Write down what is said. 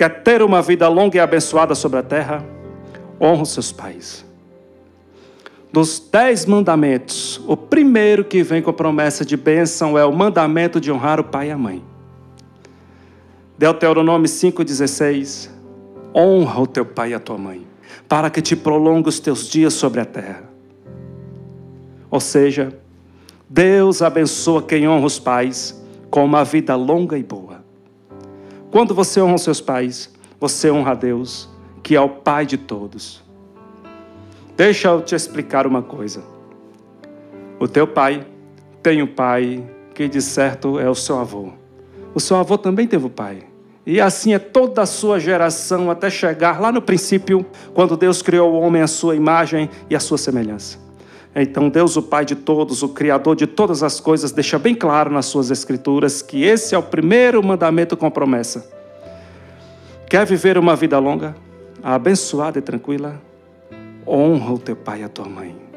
Quer ter uma vida longa e abençoada sobre a terra? Honra os seus pais. Dos dez mandamentos, o primeiro que vem com a promessa de bênção é o mandamento de honrar o pai e a mãe. Deuteronômio 5,16: Honra o teu pai e a tua mãe, para que te prolongue os teus dias sobre a terra. Ou seja, Deus abençoa quem honra os pais com uma vida longa e boa. Quando você honra os seus pais, você honra a Deus, que é o Pai de todos. Deixa eu te explicar uma coisa. O teu pai tem um pai que de certo é o seu avô. O seu avô também teve um pai. E assim é toda a sua geração até chegar lá no princípio, quando Deus criou o homem à sua imagem e à sua semelhança. Então, Deus, o Pai de todos, o Criador de todas as coisas, deixa bem claro nas suas Escrituras que esse é o primeiro mandamento com promessa. Quer viver uma vida longa, abençoada e tranquila? honra o teu pai e a tua mãe.